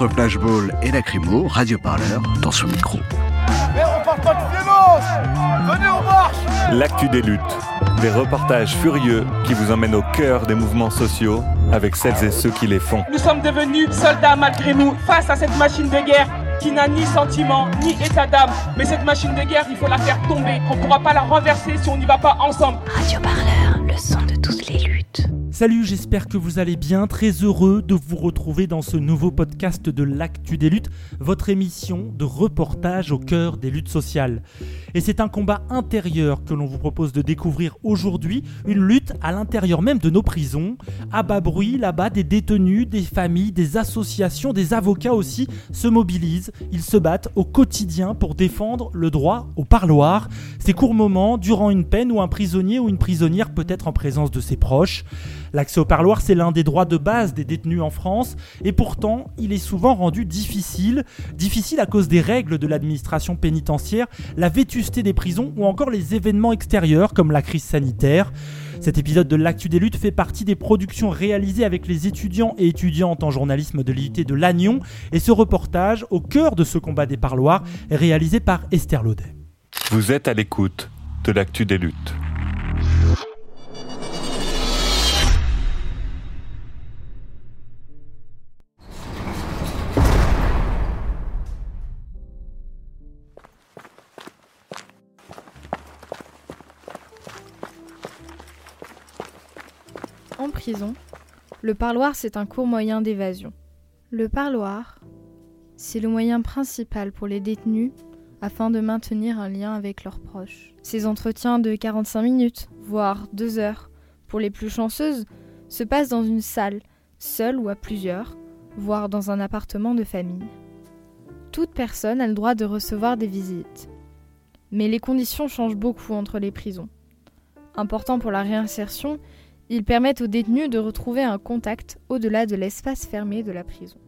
Entre Flashball et Lacrymo, Radio Parleur dans son micro. Mais on parle pas de violence Venez, on marche L'actu des luttes. Des reportages furieux qui vous emmènent au cœur des mouvements sociaux avec celles et ceux qui les font. Nous sommes devenus soldats malgré nous face à cette machine de guerre qui n'a ni sentiment ni état d'âme. Mais cette machine de guerre, il faut la faire tomber. On ne pourra pas la renverser si on n'y va pas ensemble. Radio Parleur, Salut, j'espère que vous allez bien. Très heureux de vous retrouver dans ce nouveau podcast de l'Actu des luttes, votre émission de reportage au cœur des luttes sociales. Et c'est un combat intérieur que l'on vous propose de découvrir aujourd'hui, une lutte à l'intérieur même de nos prisons. À bas bruit, là-bas, des détenus, des familles, des associations, des avocats aussi se mobilisent. Ils se battent au quotidien pour défendre le droit au parloir. Ces courts moments durant une peine où un prisonnier ou une prisonnière peut être en présence de ses proches. L'accès au parloir, c'est l'un des droits de base des détenus en France, et pourtant, il est souvent rendu difficile. Difficile à cause des règles de l'administration pénitentiaire, la vétusté des prisons ou encore les événements extérieurs comme la crise sanitaire. Cet épisode de l'Actu des luttes fait partie des productions réalisées avec les étudiants et étudiantes en journalisme de l'IUT de Lannion, et ce reportage, au cœur de ce combat des parloirs, est réalisé par Esther Laudet. Vous êtes à l'écoute de l'actu des luttes. Le parloir c'est un court moyen d'évasion. Le parloir, c'est le moyen principal pour les détenus afin de maintenir un lien avec leurs proches. Ces entretiens de 45 minutes, voire 2 heures, pour les plus chanceuses, se passent dans une salle, seule ou à plusieurs, voire dans un appartement de famille. Toute personne a le droit de recevoir des visites. Mais les conditions changent beaucoup entre les prisons. Important pour la réinsertion, ils permettent aux détenus de retrouver un contact au-delà de l'espace fermé de la prison.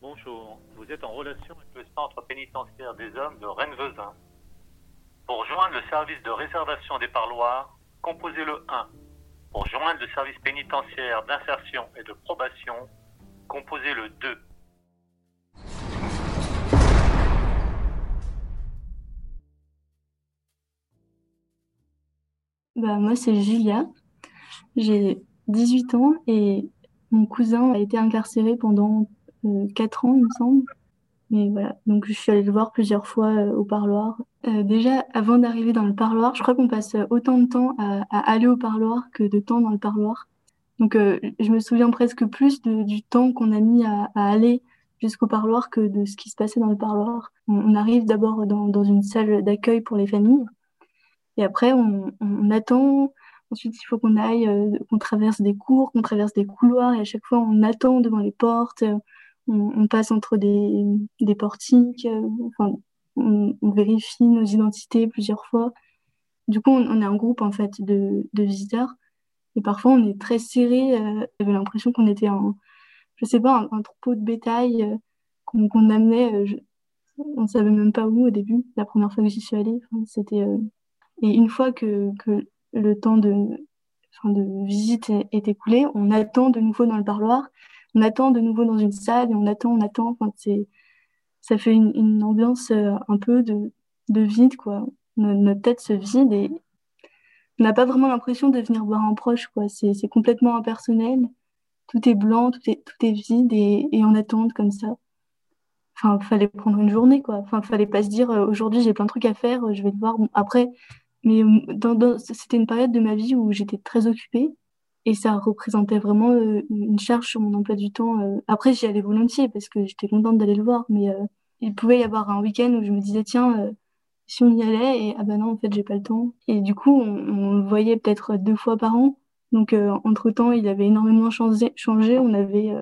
Bonjour, vous êtes en relation avec le centre pénitentiaire des hommes de Rennes-Vezin. Pour joindre le service de réservation des parloirs, composez le 1. Pour joindre le service pénitentiaire d'insertion et de probation, composez le 2. Bah, moi, c'est Julia. J'ai 18 ans et mon cousin a été incarcéré pendant euh, 4 ans, il me semble. Mais voilà, donc je suis allée le voir plusieurs fois euh, au parloir. Euh, déjà, avant d'arriver dans le parloir, je crois qu'on passe autant de temps à, à aller au parloir que de temps dans le parloir. Donc, euh, je me souviens presque plus du temps qu'on a mis à, aller jusqu'au parloir que de ce qui se passait dans le parloir. On, arrive d'abord dans, une salle d'accueil pour les familles. Et après, on, attend. Ensuite, il faut qu'on aille, euh, qu'on traverse des cours, qu'on traverse des couloirs. Et à chaque fois, on attend devant les portes. On, passe entre des, portiques. euh, Enfin, on, vérifie nos identités plusieurs fois. Du coup, on, est un groupe, en fait, de visiteurs. Et parfois, on est très serré. euh, J'avais l'impression qu'on était en, je sais pas, un, troupeau de bétail euh, qu'on amenait. euh, on savait même pas où au début, la première fois que j'y suis allée. C'était, Et une fois que, le temps de, visite est, écoulé, on attend de nouveau dans le parloir, on attend de nouveau dans une salle, et on attend, on attend. Enfin, ça fait une, ambiance un peu de, de vide, quoi. No- Notre tête se vide et on n'a pas vraiment l'impression de venir voir un proche, quoi. C'est, c'est complètement impersonnel. Tout est blanc, tout est, tout est vide et, et on attend comme ça. Enfin, fallait prendre une journée, quoi. Enfin, fallait pas se dire euh, aujourd'hui j'ai plein de trucs à faire, euh, je vais le voir. Après, mais euh, c'était une période de ma vie où j'étais très occupée et ça représentait vraiment une charge sur mon emploi du temps. Après, j'y allais volontiers parce que j'étais contente d'aller le voir, mais il pouvait y avoir un week-end où je me disais tiens, si on y allait et ah ben non, en fait, j'ai pas le temps. Et du coup, on, le voyait peut-être deux fois par an. Donc, entre-temps, il avait énormément changé. changé. On avait,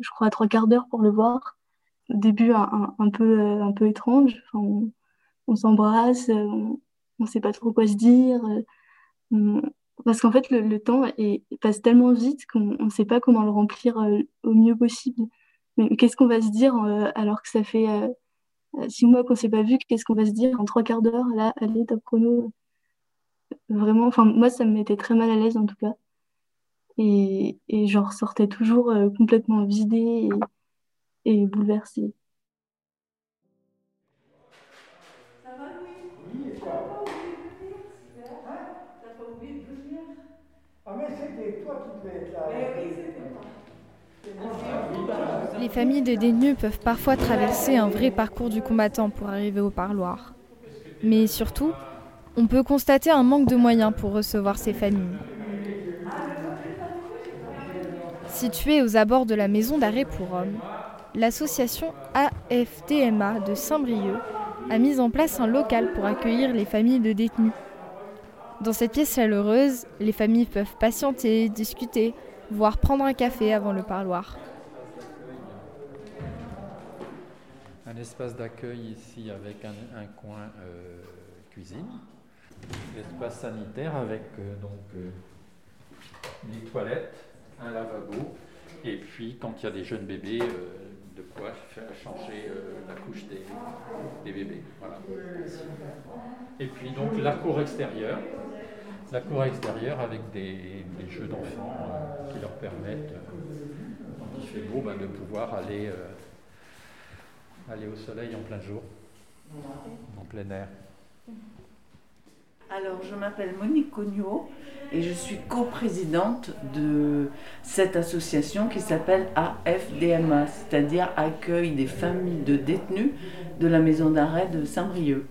je crois, trois quarts d'heure pour le voir. Au début, un, peu, un peu étrange. on, on s'embrasse, on ne sait pas trop quoi se dire. Parce qu'en fait, le, temps passe tellement vite qu'on ne sait pas comment le remplir euh, au mieux possible. Mais qu'est-ce qu'on va se dire euh, alors que ça fait euh, six mois qu'on s'est pas vu Qu'est-ce qu'on va se dire en trois quarts d'heure Là, allez, top chrono. Vraiment, enfin, moi, ça me mettait très mal à l'aise en tout cas. Et, et j'en ressortais toujours complètement vidée et, et bouleversée. Les familles de détenus peuvent parfois traverser un vrai parcours du combattant pour arriver au parloir. Mais surtout, on peut constater un manque de moyens pour recevoir ces familles. Située aux abords de la maison d'arrêt pour hommes, l'association AFDMA de Saint-Brieuc a mis en place un local pour accueillir les familles de détenus. Dans cette pièce chaleureuse, les familles peuvent patienter, discuter, voire prendre un café avant le parloir. Un espace d'accueil ici avec un, coin euh, cuisine, l'espace sanitaire avec euh, donc euh, toilettes, un lavabo, et puis quand il y a des jeunes bébés, de quoi changer la couche des, bébés. Et puis donc la cour extérieure, la cour extérieure avec des, jeux d'enfants euh, qui leur permettent, euh, quand il fait beau, ben, de pouvoir aller, euh, aller au soleil en plein jour, en plein air. Alors, je m'appelle Monique Cognot et je suis coprésidente de cette association qui s'appelle AFDMA, c'est-à-dire Accueil des familles de détenus de la maison d'arrêt de Saint-Brieuc.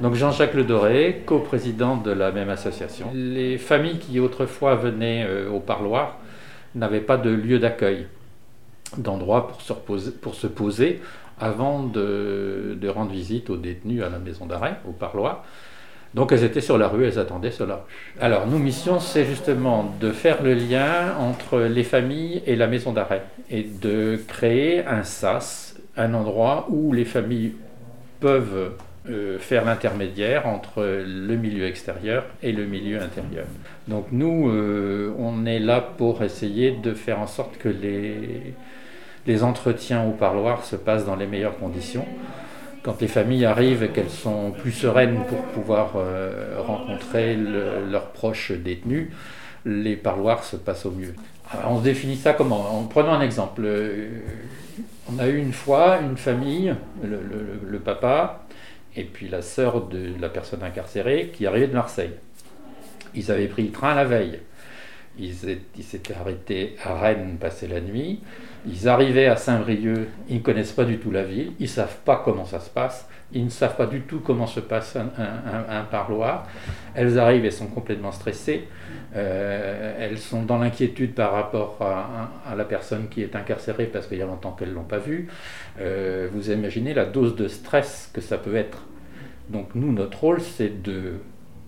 Donc Jean-Jacques Le Doré, coprésident de la même association. Les familles qui autrefois venaient euh, au parloir n'avaient pas de lieu d'accueil, d'endroit pour, se poser avant de, rendre visite aux détenus à la maison d'arrêt, au parloir. Donc elles étaient sur la rue, elles attendaient sur la rue. Alors nos missions, c'est justement de faire le lien entre les familles et la maison d'arrêt et de créer un SAS, un endroit où les familles peuvent euh, faire l'intermédiaire entre le milieu extérieur et le milieu intérieur. Donc nous, euh, on est là pour essayer de faire en sorte que les, les entretiens au parloir se passent dans les meilleures conditions. Quand les familles arrivent et qu'elles sont plus sereines pour pouvoir euh, rencontrer leurs proches détenus, les parloirs se passent au mieux. on se définit ça comment? En prenant un exemple. on a eu une fois une famille, le papa, et puis la sœur de la personne incarcérée qui arrivait de Marseille. Ils avaient pris le train la veille. Ils s'étaient arrêtés à Rennes passer la nuit. Ils arrivaient à Saint-Brieuc, ils ne connaissent pas du tout la ville, ils ne savent pas comment ça se passe, ils ne savent pas du tout comment se passe un, parloir. Elles arrivent, elles sont complètement stressées, euh, elles sont dans l'inquiétude par rapport à, la personne qui est incarcérée parce qu'il y a longtemps qu'elles ne l'ont pas vue. Euh, vous imaginez la dose de stress que ça peut être. Donc nous, notre rôle, c'est de,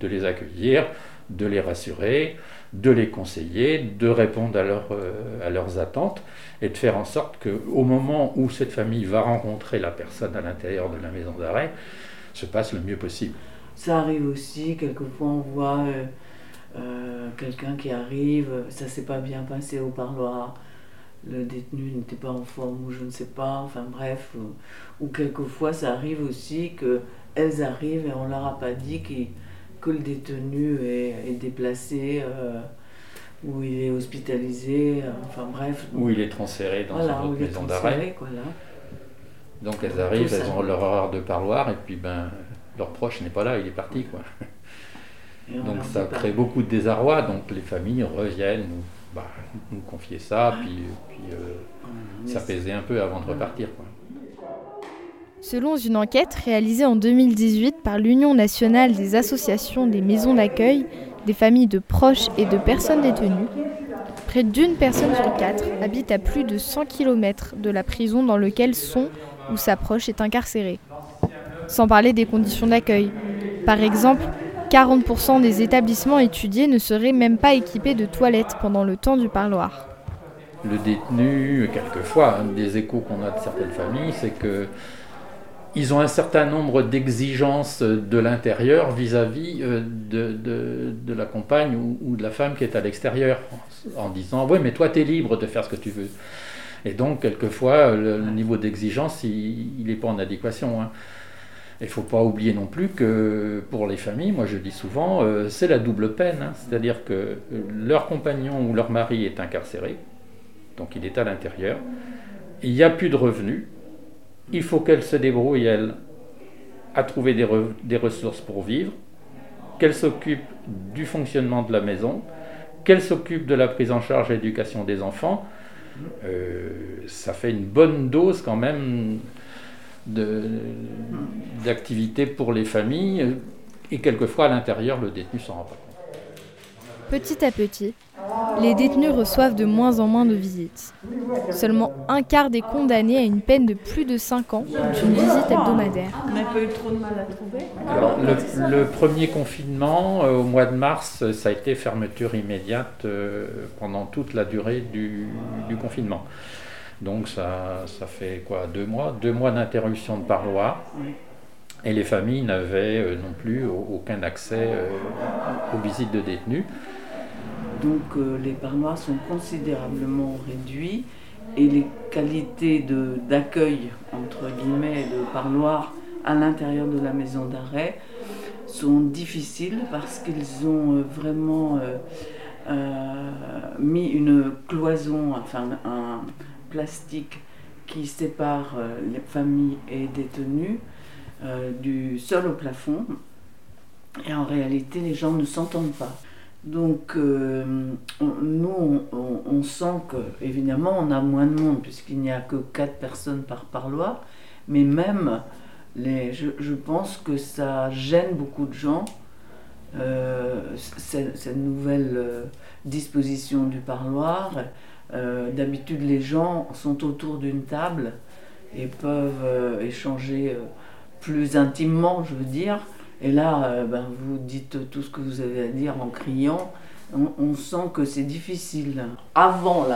de les accueillir, de les rassurer, de les conseiller, de répondre à, euh, à leurs attentes et de faire en sorte qu'au moment où cette famille va rencontrer la personne à l'intérieur de la maison d'arrêt, se passe le mieux possible. Ça arrive aussi, quelquefois on voit euh, euh, quelqu'un qui arrive, ça s'est pas bien passé au parloir, le détenu n'était pas en forme ou je ne sais pas, enfin bref, ou, quelquefois ça arrive aussi qu'elles arrivent et on leur a pas dit que le détenu est, déplacé. Euh, où il est hospitalisé, euh, enfin bref. Où il est transféré dans une autre maison d'arrêt. Donc elles arrivent, elles ont leur horaire de parloir, et puis ben leur proche n'est pas là, il est parti. quoi. Donc ça crée beaucoup de désarroi, donc les familles reviennent nous, bah, nous confier ça, puis, puis euh, s'apaiser un peu avant de repartir. Quoi. Selon une enquête réalisée en 2018 par l'Union nationale des associations des maisons d'accueil, des familles de proches et de personnes détenues, près d'une personne sur quatre habite à plus de 100 km de la prison dans laquelle son ou sa proche est incarcéré. Sans parler des conditions d'accueil. Par exemple, 40% des établissements étudiés ne seraient même pas équipés de toilettes pendant le temps du parloir. Le détenu, quelquefois, un des échos qu'on a de certaines familles, c'est que ils ont un certain nombre d'exigences de l'intérieur vis-à-vis euh, de, la compagne ou, de la femme qui est à l'extérieur, en disant Oui, mais toi, tu es libre de faire ce que tu veux. Et donc, quelquefois, le, niveau d'exigence, il n'est pas en adéquation. Hein. Il ne faut pas oublier non plus que pour les familles, moi je dis souvent, euh, c'est la double peine. Hein. C'est-à-dire que leur compagnon ou leur mari est incarcéré, donc il est à l'intérieur, il n'y a plus de revenus, il faut qu'elle se débrouille, elle, à trouver des, ressources pour vivre, qu'elle s'occupe du fonctionnement de la maison, qu'elle s'occupe de la prise en charge et l'éducation des enfants. Euh, ça fait une bonne dose quand même d'activité pour les familles et quelquefois à l'intérieur le détenu s'en rend pas compte. Petit à petit, les détenus reçoivent de moins en moins de visites. Seulement un quart des condamnés à une peine de plus de 5 ans ont une visite hebdomadaire. On n'a pas eu trop de mal à trouver Alors, le, premier confinement, euh, au mois de mars, ça a été fermeture immédiate euh, pendant toute la durée du, confinement. Donc ça, ça fait quoi Deux mois? Deux mois d'interruption de parloir. Et les familles n'avaient euh, non plus aucun accès aux visites de détenus. Donc euh, les parloirs sont considérablement réduits et les qualités d'accueil, entre guillemets, de parloirs à l'intérieur de la maison d'arrêt sont difficiles parce qu'ils ont euh, vraiment euh, mis une cloison, enfin un plastique qui sépare les familles et détenus du sol au plafond. Et en réalité, les gens ne s'entendent pas. Donc, euh, nous, on, sent que, évidemment, on a moins de monde, puisqu'il n'y a que 4 personnes par parloir, mais même, je, pense que ça gêne beaucoup de gens, euh, cette, nouvelle euh, disposition du parloir. D'habitude, les gens sont autour d'une table et peuvent échanger plus intimement, je veux dire. Et là, euh, ben, vous dites tout ce que vous avez à dire en criant. On, sent que c'est difficile. Avant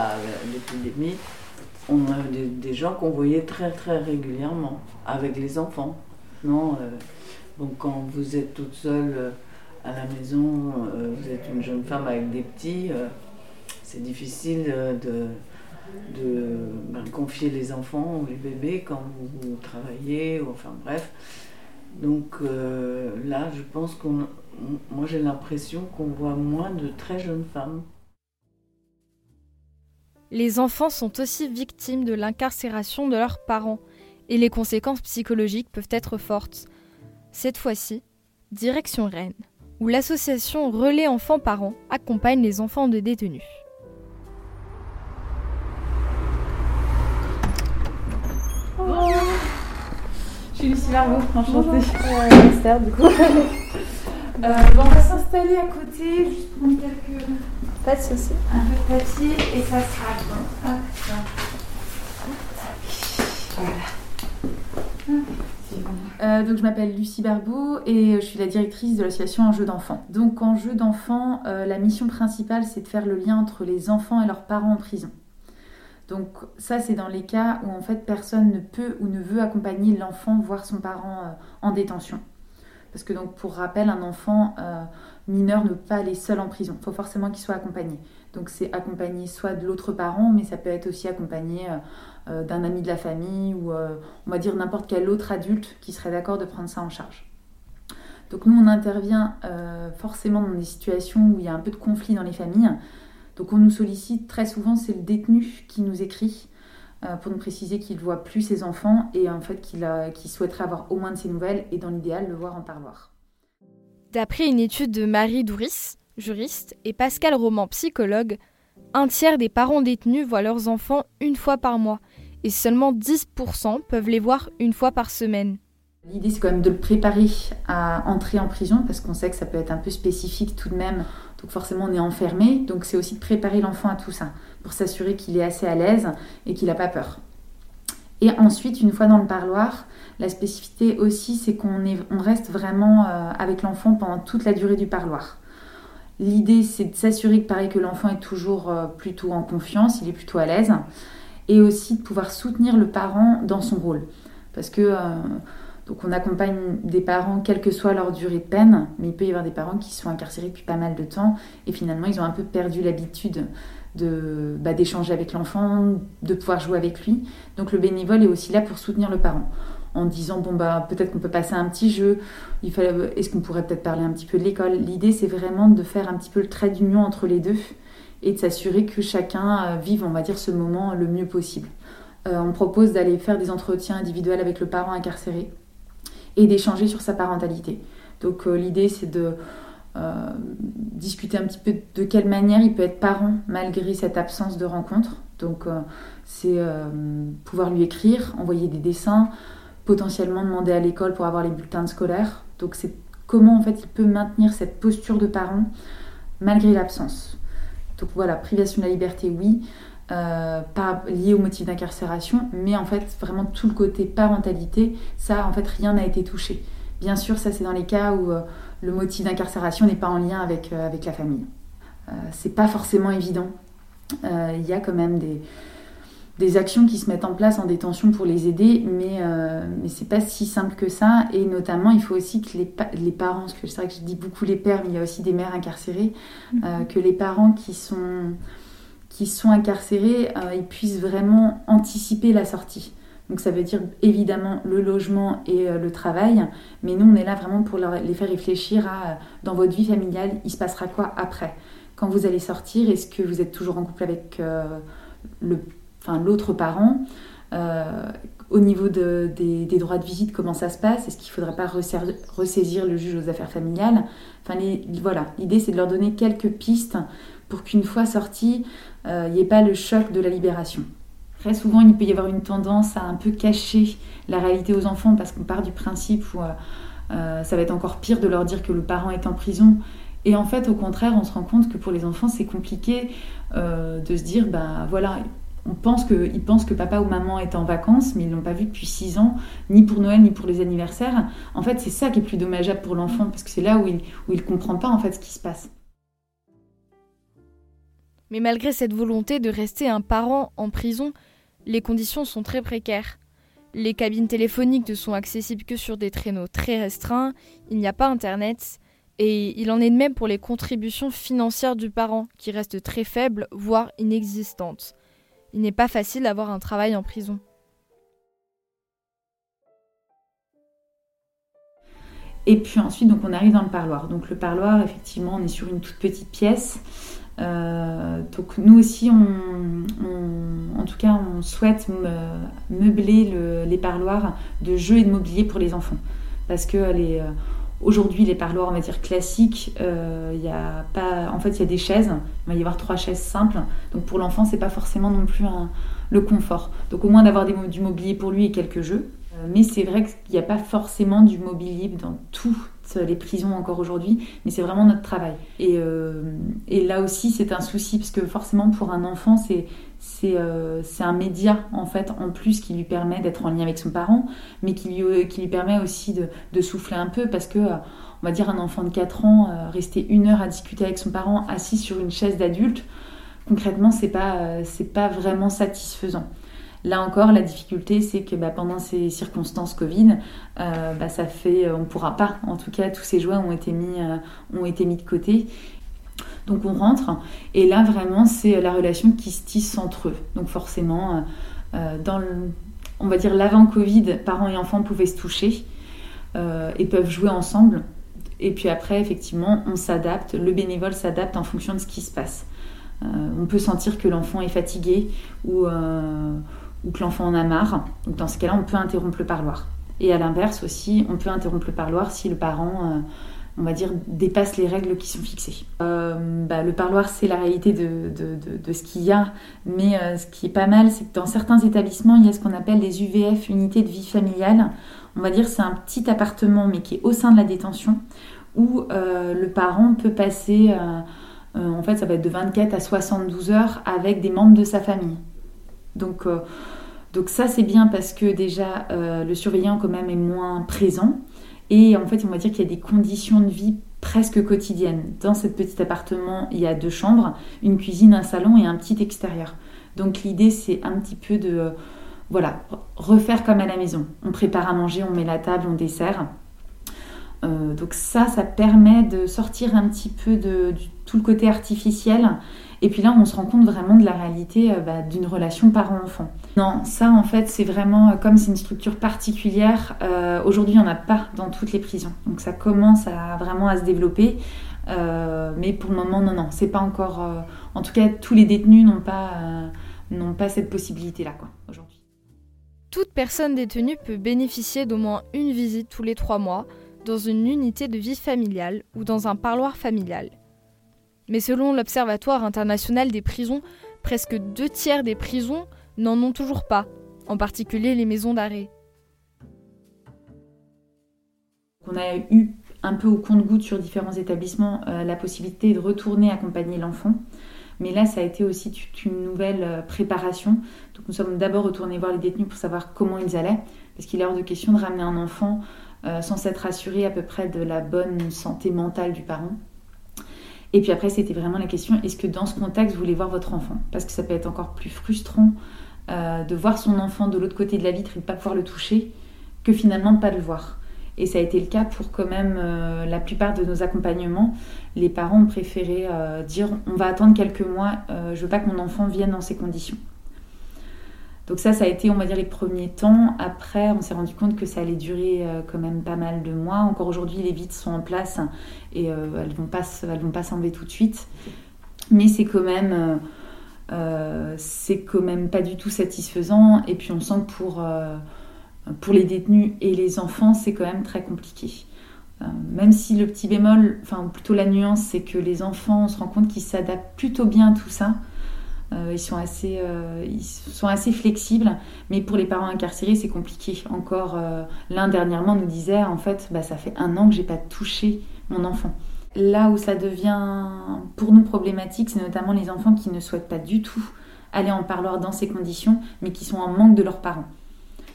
l'épidémie, on a des, gens qu'on voyait très très régulièrement avec les enfants. Non, euh, quand vous êtes toute seule euh, à la maison, vous êtes une jeune femme avec des petits, c'est difficile de, de ben, confier les enfants ou les bébés quand vous, vous travaillez, ou, enfin bref. Donc euh, là, je pense qu'on. Moi, j'ai l'impression qu'on voit moins de très jeunes femmes. Les enfants sont aussi victimes de l'incarcération de leurs parents et les conséquences psychologiques peuvent être fortes. Cette fois-ci, direction Rennes, où l'association Relais Enfants Parents accompagne les enfants de détenus. Je suis Lucie Margot, enchantée. Euh, Esther, du coup. Euh, bon, on va s'installer à côté, juste prendre quelques. Pas de soucis. Un peu de papier et ça sera bon. Hop, voilà. Euh, donc je m'appelle Lucie Barbou et je suis la directrice de l'association En Jeu d'enfants. Donc en Jeu d'enfants, euh, la mission principale c'est de faire le lien entre les enfants et leurs parents en prison. Donc ça, c'est dans les cas où en fait personne ne peut ou ne veut accompagner l'enfant voir son parent euh, en détention. Parce que donc pour rappel, un enfant euh, mineur ne peut pas aller seul en prison. Il faut forcément qu'il soit accompagné. Donc c'est accompagné soit de l'autre parent, mais ça peut être aussi accompagné euh, d'un ami de la famille ou on va dire n'importe quel autre adulte qui serait d'accord de prendre ça en charge. Donc nous, on intervient forcément dans des situations où il y a un peu de conflit dans les familles. Donc on nous sollicite très souvent, c'est le détenu qui nous écrit euh, pour nous préciser qu'il ne voit plus ses enfants et en fait qu'il souhaiterait avoir au moins de ses nouvelles et dans l'idéal le voir en parloir. D'après une étude de Marie Douris, juriste, et Pascal Roman, psychologue, un tiers des parents détenus voient leurs enfants une fois par mois et seulement 10% peuvent les voir une fois par semaine. L'idée, c'est quand même de le préparer à entrer en prison parce qu'on sait que ça peut être un peu spécifique tout de même donc forcément, on est enfermé. Donc c'est aussi de préparer l'enfant à tout ça pour s'assurer qu'il est assez à l'aise et qu'il n'a pas peur. Et ensuite, une fois dans le parloir, la spécificité aussi, c'est qu'on on reste vraiment euh, avec l'enfant pendant toute la durée du parloir. L'idée, c'est de s'assurer que pareil que l'enfant est toujours euh, plutôt en confiance, il est plutôt à l'aise, et aussi de pouvoir soutenir le parent dans son rôle. Parce que euh, donc on accompagne des parents quelle que soit leur durée de peine, mais il peut y avoir des parents qui sont incarcérés depuis pas mal de temps et finalement ils ont un peu perdu l'habitude de bah, d'échanger avec l'enfant, de pouvoir jouer avec lui. Donc le bénévole est aussi là pour soutenir le parent en disant bon bah peut-être qu'on peut passer un petit jeu, il fallait est-ce qu'on pourrait peut-être parler un petit peu de l'école? L'idée c'est vraiment de faire un petit peu le trait d'union entre les deux et de s'assurer que chacun euh, vive on va dire ce moment le mieux possible. Euh, on propose d'aller faire des entretiens individuels avec le parent incarcéré et d'échanger sur sa parentalité. Donc euh, l'idée c'est de euh, discuter un petit peu de quelle manière il peut être parent malgré cette absence de rencontre. Donc euh, c'est pouvoir lui écrire, envoyer des dessins, potentiellement demander à l'école pour avoir les bulletins scolaires. Donc c'est comment en fait il peut maintenir cette posture de parent malgré l'absence. Donc voilà, privation de la liberté, oui, pas lié au motif d'incarcération, mais en fait vraiment tout le côté parentalité, ça en fait rien n'a été touché. Bien sûr, ça c'est dans les cas où le motif d'incarcération n'est pas en lien avec, euh, avec la famille. Euh, c'est pas forcément évident. Euh, il y a quand même des, des actions qui se mettent en place en détention pour les aider, mais, euh, mais c'est pas si simple que ça. Et notamment, il faut aussi que les, les parents, parce que c'est vrai que je dis beaucoup les pères, mais il y a aussi des mères incarcérées, mhm. que les parents qui sont, sont incarcérés, ils puissent vraiment anticiper la sortie. Donc ça veut dire évidemment le logement et euh, le travail, mais nous on est là vraiment pour les faire réfléchir à euh, dans votre vie familiale, il se passera quoi après? Quand vous allez sortir, est-ce que vous êtes toujours en couple avec euh, le, enfin, l'autre parent? Au niveau de, des, droits de visite, comment ça se passe? Est-ce qu'il ne faudrait pas ressaisir le juge aux affaires familiales? Enfin voilà, l'idée c'est de leur donner quelques pistes pour qu'une fois sortis, il n'y ait pas le choc de la libération. Très souvent, il peut y avoir une tendance à un peu cacher la réalité aux enfants parce qu'on part du principe où euh, euh, ça va être encore pire de leur dire que le parent est en prison. Et en fait, au contraire, on se rend compte que pour les enfants, c'est compliqué euh, de se dire, ben voilà, on pense que, ils pensent que papa ou maman est en vacances, mais ils ne l'ont pas vu depuis six ans, ni pour Noël, ni pour les anniversaires. En fait, c'est ça qui est plus dommageable pour l'enfant, parce que c'est là où il ne où comprend pas en fait ce qui se passe. Mais malgré cette volonté de rester un parent en prison, les conditions sont très précaires. Les cabines téléphoniques ne sont accessibles que sur des traîneaux très restreints, il n'y a pas Internet, et il en est de même pour les contributions financières du parent, qui restent très faibles, voire inexistantes. Il n'est pas facile d'avoir un travail en prison. Et puis ensuite, donc on arrive dans le parloir. Donc le parloir, effectivement, on est sur une toute petite pièce. Euh, donc nous aussi, en tout cas, on souhaite meubler les parloirs de jeux et de mobilier pour les enfants. Parce que les, euh, aujourd'hui, les parloirs, on va dire classiques, euh, il y a pas, en fait, il y a des chaises. Il va y avoir trois chaises simples. Donc pour l'enfant, c'est pas forcément non plus le confort. Donc au moins d'avoir du mobilier pour lui et quelques jeux. Mais c'est vrai qu'il n'y a pas forcément du mobilier dans tout les prisons encore aujourd'hui, mais c'est vraiment notre travail. Et, euh, là aussi, c'est un souci, parce que forcément, pour un enfant, c'est c'est euh, un média en fait en plus qui lui permet d'être en lien avec son parent, mais qui lui, permet aussi de, souffler un peu parce que euh, on va dire un enfant de 4 ans rester une heure à discuter avec son parent assis sur une chaise d'adulte, concrètement c'est pas pas vraiment satisfaisant. Là encore, la difficulté, c'est que bah, pendant ces circonstances Covid, euh, bah, ça fait, euh, on ne pourra pas, en tout cas, tous ces jouets ont été mis, euh, ont été mis de côté. Donc on rentre, et là vraiment, c'est la relation qui se tisse entre eux. Donc forcément, dans on va dire l'avant Covid, parents et enfants pouvaient se toucher et peuvent jouer ensemble. Et puis après, effectivement, on s'adapte, le bénévole s'adapte en fonction de ce qui se passe. on peut sentir que l'enfant est fatigué ou ou que l'enfant en a marre. Dans ce cas-là, on peut interrompre le parloir. Et à l'inverse aussi, on peut interrompre le parloir si le parent, euh, on va dire, dépasse les règles qui sont fixées. Euh, bah, le parloir, c'est la réalité de, ce qu'il y a. Mais euh, ce qui est pas mal, c'est que dans certains établissements, il y a ce qu'on appelle les UVF, unités de vie familiale. On va dire c'est un petit appartement, mais qui est au sein de la détention, où le parent peut passer, en fait, ça va être de 24 à 72 heures avec des membres de sa famille. Donc, euh, Donc ça c'est bien parce que déjà le surveillant quand même est moins présent et en fait on va dire qu'il y a des conditions de vie presque quotidiennes. Dans cet petit appartement il y a deux chambres, une cuisine, un salon et un petit extérieur. Donc l'idée c'est un petit peu de voilà, refaire comme à la maison. On prépare à manger, on met la table, on dessert. Euh, donc ça, ça permet de sortir un petit peu de, tout le côté artificiel. Et puis là, on se rend compte vraiment de la réalité euh, bah, d'une relation parent-enfant. Non, ça en fait, c'est vraiment, euh, comme c'est une structure particulière, aujourd'hui, il n'y en a pas dans toutes les prisons. Donc ça commence à vraiment à se développer. mais pour le moment, non, non, c'est pas encore... en tout cas, tous les détenus n'ont pas, n'ont pas cette possibilité-là, quoi, aujourd'hui. Toute personne détenue peut bénéficier d'au moins une visite tous les trois mois dans une unité de vie familiale ou dans un parloir familial. Mais selon l'Observatoire international des prisons, presque deux tiers des prisons n'en ont toujours pas, en particulier les maisons d'arrêt. On a eu un peu au compte-goutte sur différents établissements euh, la possibilité de retourner accompagner l'enfant. Mais là, ça a été aussi une nouvelle euh, préparation. Donc nous sommes d'abord retournés voir les détenus pour savoir comment ils allaient, parce qu'il est hors de question de ramener un enfant euh, sans s'être assuré à peu près de la bonne santé mentale du parent. Et puis après, c'était vraiment la question, est-ce que dans ce contexte, vous voulez voir votre enfant? Parce que ça peut être encore plus frustrant euh, de voir son enfant de l'autre côté de la vitre et de ne pas pouvoir le toucher, que finalement de ne pas le voir. Et ça a été le cas pour quand même euh, la plupart de nos accompagnements. Les parents ont préféré dire on va attendre quelques mois, je veux pas que mon enfant vienne dans ces conditions. Donc ça, ça a été, on va dire, les premiers temps. Après, on s'est rendu compte que ça allait durer quand même pas mal de mois. Encore aujourd'hui, les vitres sont en place et elles vont pas, elles vont pas s'enlever tout de suite. Mais c'est quand même, c'est quand même pas du tout satisfaisant. Et puis on sent que pour les détenus et les enfants, c'est quand même très compliqué. Euh, même si le petit bémol, enfin plutôt la nuance, c'est que les enfants, on se rend compte qu'ils s'adaptent plutôt bien à tout ça. Euh, ils, sont assez, euh, ils sont assez flexibles, mais pour les parents incarcérés, c'est compliqué. Encore l'un dernièrement nous disait, en fait, bah, ça fait un an que j'ai pas touché mon enfant. Là où ça devient pour nous problématique, c'est notamment les enfants qui ne souhaitent pas du tout aller en parloir dans ces conditions, mais qui sont en manque de leurs parents.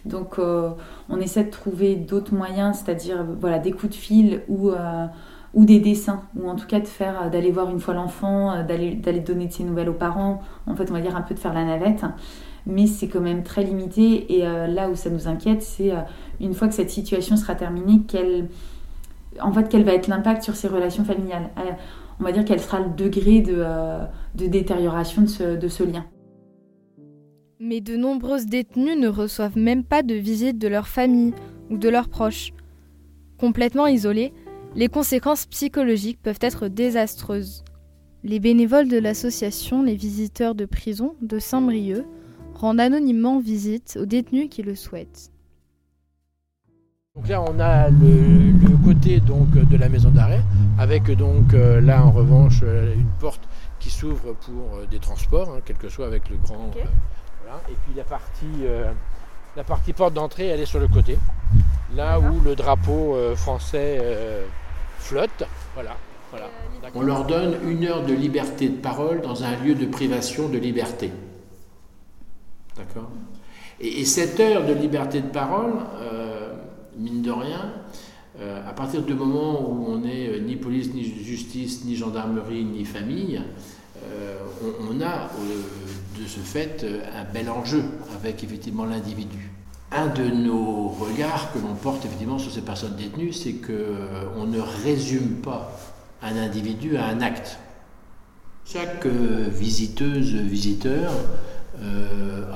Donc euh, on essaie de trouver d'autres moyens, c'est-à-dire voilà, des coups de fil ou, euh, ou des dessins, ou en tout cas de faire euh, d'aller voir une fois l'enfant, d'aller, d'aller donner de ses nouvelles aux parents, en fait on va dire un peu de faire la navette. Mais c'est quand même très limité et là où ça nous inquiète, c'est une fois que cette situation sera terminée, quel, en fait, va être l'impact sur ces relations familiales. on va dire quel sera le degré de, de détérioration de ce, de ce lien. Mais de nombreuses détenues ne reçoivent même pas de visite de leur famille ou de leurs proches. Complètement isolées, les conséquences psychologiques peuvent être désastreuses. Les bénévoles de l'association Les Visiteurs de Prison de Saint-Brieuc rendent anonymement visite aux détenus qui le souhaitent. Donc là, on a le, côté donc de la maison d'arrêt, avec donc euh, là en revanche euh, une porte qui s'ouvre pour euh, des transports, hein, quel que soit avec le grand. Et puis la partie, euh, la partie porte d'entrée, elle est sur le côté, là où le drapeau euh, français euh, flotte. Voilà. voilà. On leur donne une heure de liberté de parole dans un lieu de privation de liberté. D'accord? Et, cette heure de liberté de parole, mine de rien, à partir du moment où on n'est ni police, ni justice, ni gendarmerie, ni famille, on, a de ce fait euh, un bel enjeu avec effectivement l'individu. Un de nos regards que l'on porte effectivement sur ces personnes détenues, c'est qu'on euh, ne résume pas un individu à un acte. Chaque euh, visiteuse, visiteur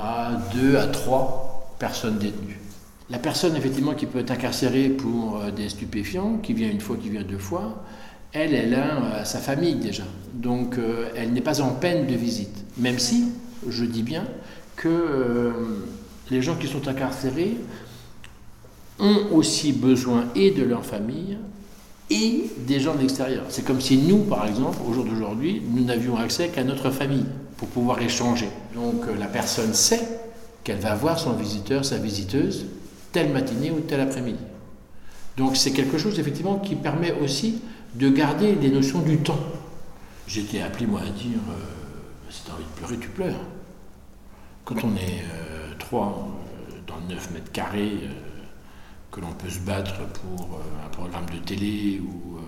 a deux à trois personnes détenues. La personne effectivement qui peut être incarcérée pour des stupéfiants, qui vient une fois, qui vient deux fois, elle, elle a sa famille déjà. Donc elle n'est pas en peine de visite. Même si je dis bien, que euh, les gens qui sont incarcérés ont aussi besoin et de leur famille et des gens de l'extérieur. C'est comme si nous, par exemple, au jour d'aujourd'hui, nous n'avions accès qu'à notre famille pour pouvoir échanger. Donc euh, la personne sait qu'elle va voir son visiteur, sa visiteuse, telle matinée ou tel après-midi. Donc c'est quelque chose effectivement qui permet aussi de garder les notions du temps. J'étais appelé moi à dire... Euh, si tu as envie de pleurer, tu pleures. Quand on est crois, dans 9 mètres carrés, que l'on peut se battre pour un programme de télé ou.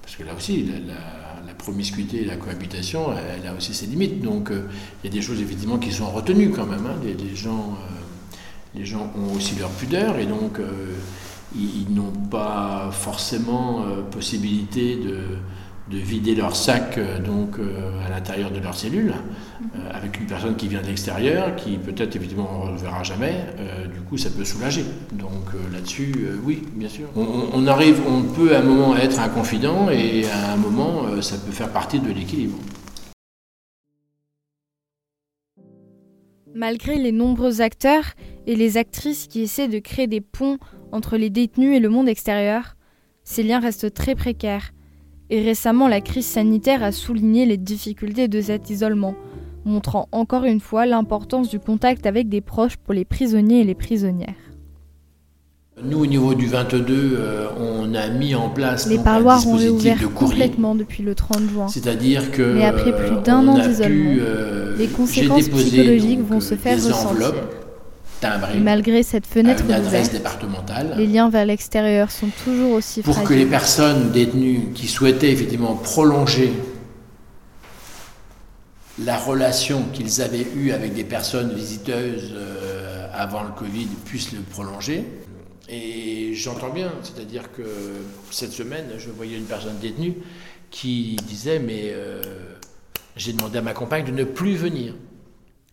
parce que là aussi, la, promiscuité et la cohabitation, elle, a aussi ses limites. Donc il y a des choses effectivement qui sont retenues quand même. Hein. Les, gens, les gens ont aussi leur pudeur et donc ils, n'ont pas forcément possibilité de de vider leur sac euh, donc euh, à l'intérieur de leur cellule euh, avec une personne qui vient de l'extérieur qui peut-être évidemment on ne reverra jamais du coup ça peut soulager. Donc là-dessus oui bien sûr. On, arrive on peut à un moment être un confident et à un moment ça peut faire partie de l'équilibre. Malgré les nombreux acteurs et les actrices qui essaient de créer des ponts entre les détenus et le monde extérieur, ces liens restent très précaires et récemment, la crise sanitaire a souligné les difficultés de cet isolement, montrant encore une fois l'importance du contact avec des proches pour les prisonniers et les prisonnières. Nous, au niveau du 22, euh, on a mis en place les parloirs ont réouvert complètement depuis le 30 juin. C'est-à-dire que mais après plus d'un an d'isolement, euh, les conséquences psychologiques vont se faire ressentir malgré cette fenêtre départementale, les liens vers l'extérieur sont toujours aussi pour que les personnes détenues qui souhaitaient effectivement prolonger la relation qu'ils avaient eue avec des personnes visiteuses euh, avant le Covid puissent le prolonger. Et j'entends bien, c'est-à-dire que cette semaine, je voyais une personne détenue qui disait mais euh, j'ai demandé à ma compagne de ne plus venir.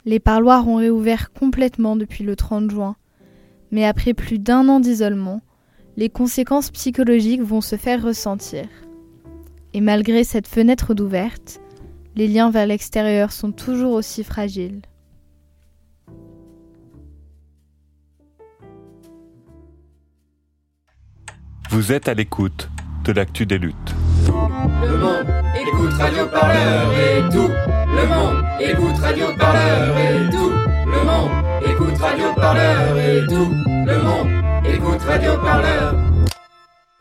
Les parloirs ont réouvert complètement depuis le 30 juin, mais après plus d'un an d'isolement, les conséquences psychologiques vont se faire ressentir. Et malgré cette fenêtre d'ouverte, les liens vers l'extérieur sont toujours aussi fragiles. Vous êtes à l'écoute de l'actu des luttes. Le monde écoute Radio Parleur et tout le monde écoute Radio Parleur et tout le monde écoute Radio Parleur et tout le monde écoute Radio Parleur.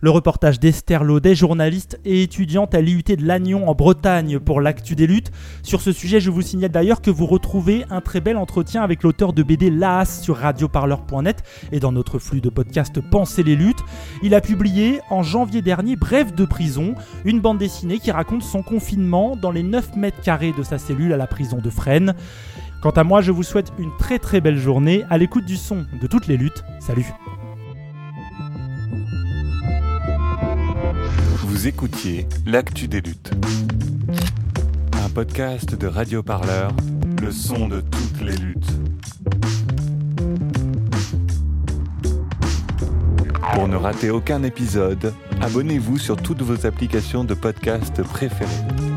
Le reportage d'Esther Laudet, journaliste et étudiante à l'IUT de Lannion en Bretagne pour l'actu des luttes. Sur ce sujet, je vous signale d'ailleurs que vous retrouvez un très bel entretien avec l'auteur de BD Laas sur radioparleur.net et dans notre flux de podcast Penser les luttes. Il a publié en janvier dernier Bref de prison, une bande dessinée qui raconte son confinement dans les 9 mètres carrés de sa cellule à la prison de Fresnes. Quant à moi, je vous souhaite une très très belle journée à l'écoute du son de toutes les luttes. Salut Vous écoutiez L'actu des luttes. Un podcast de Radio Parleur, le son de toutes les luttes. Pour ne rater aucun épisode, abonnez-vous sur toutes vos applications de podcast préférées.